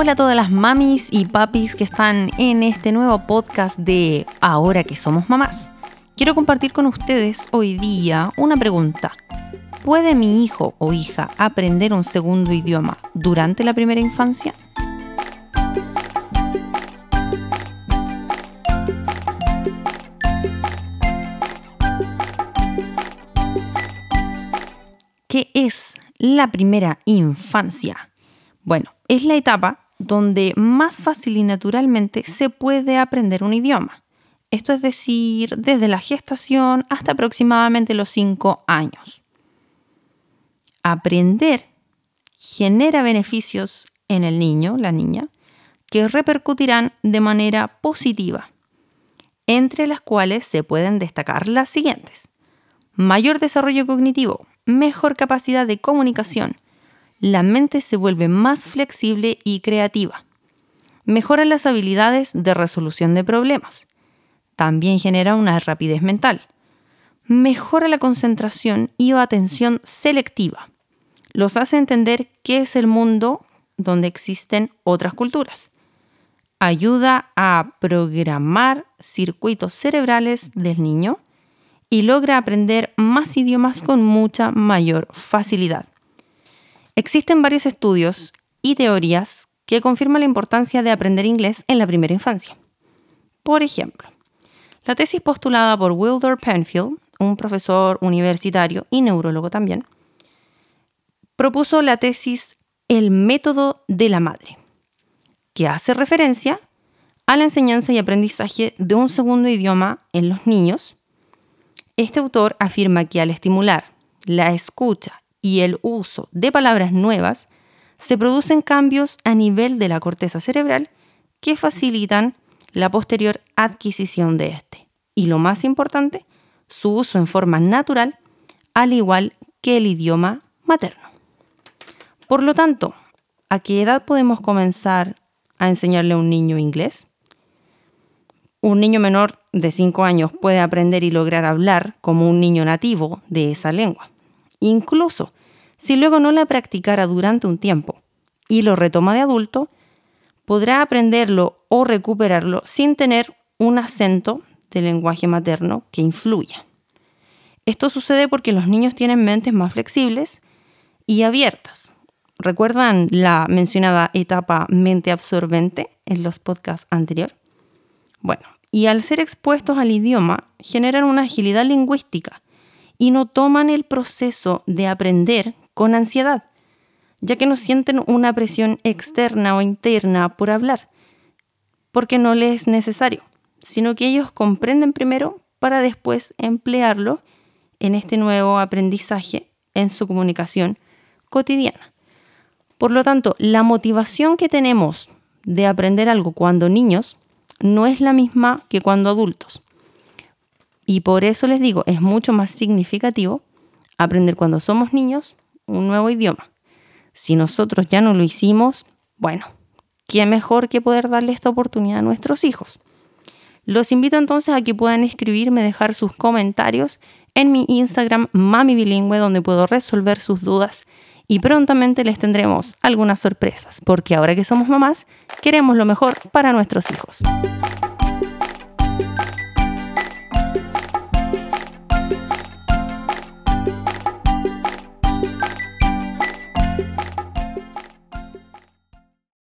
Hola a todas las mamis y papis que están en este nuevo podcast de Ahora que somos mamás. Quiero compartir con ustedes hoy día una pregunta. ¿Puede mi hijo o hija aprender un segundo idioma durante la primera infancia? ¿Qué es la primera infancia? Bueno, es la etapa donde más fácil y naturalmente se puede aprender un idioma. Esto es decir, desde la gestación hasta aproximadamente los 5 años. Aprender genera beneficios en el niño, la niña, que repercutirán de manera positiva, entre las cuales se pueden destacar las siguientes. Mayor desarrollo cognitivo, mejor capacidad de comunicación, la mente se vuelve más flexible y creativa. Mejora las habilidades de resolución de problemas. También genera una rapidez mental. Mejora la concentración y atención selectiva. Los hace entender qué es el mundo donde existen otras culturas. Ayuda a programar circuitos cerebrales del niño y logra aprender más idiomas con mucha mayor facilidad. Existen varios estudios y teorías que confirman la importancia de aprender inglés en la primera infancia. Por ejemplo, la tesis postulada por Wilder Penfield, un profesor universitario y neurólogo también, propuso la tesis El método de la madre, que hace referencia a la enseñanza y aprendizaje de un segundo idioma en los niños. Este autor afirma que al estimular la escucha y el uso de palabras nuevas, se producen cambios a nivel de la corteza cerebral que facilitan la posterior adquisición de este. Y lo más importante, su uso en forma natural, al igual que el idioma materno. Por lo tanto, ¿a qué edad podemos comenzar a enseñarle a un niño inglés? Un niño menor de 5 años puede aprender y lograr hablar como un niño nativo de esa lengua. Incluso si luego no la practicara durante un tiempo y lo retoma de adulto, podrá aprenderlo o recuperarlo sin tener un acento del lenguaje materno que influya. Esto sucede porque los niños tienen mentes más flexibles y abiertas. ¿Recuerdan la mencionada etapa mente absorbente en los podcasts anteriores? Bueno, y al ser expuestos al idioma, generan una agilidad lingüística y no toman el proceso de aprender con ansiedad, ya que no sienten una presión externa o interna por hablar, porque no les es necesario, sino que ellos comprenden primero para después emplearlo en este nuevo aprendizaje en su comunicación cotidiana. Por lo tanto, la motivación que tenemos de aprender algo cuando niños no es la misma que cuando adultos. Y por eso les digo, es mucho más significativo aprender cuando somos niños un nuevo idioma. Si nosotros ya no lo hicimos, bueno, ¿qué mejor que poder darle esta oportunidad a nuestros hijos? Los invito entonces a que puedan escribirme, dejar sus comentarios en mi Instagram Mami Bilingüe, donde puedo resolver sus dudas y prontamente les tendremos algunas sorpresas, porque ahora que somos mamás, queremos lo mejor para nuestros hijos.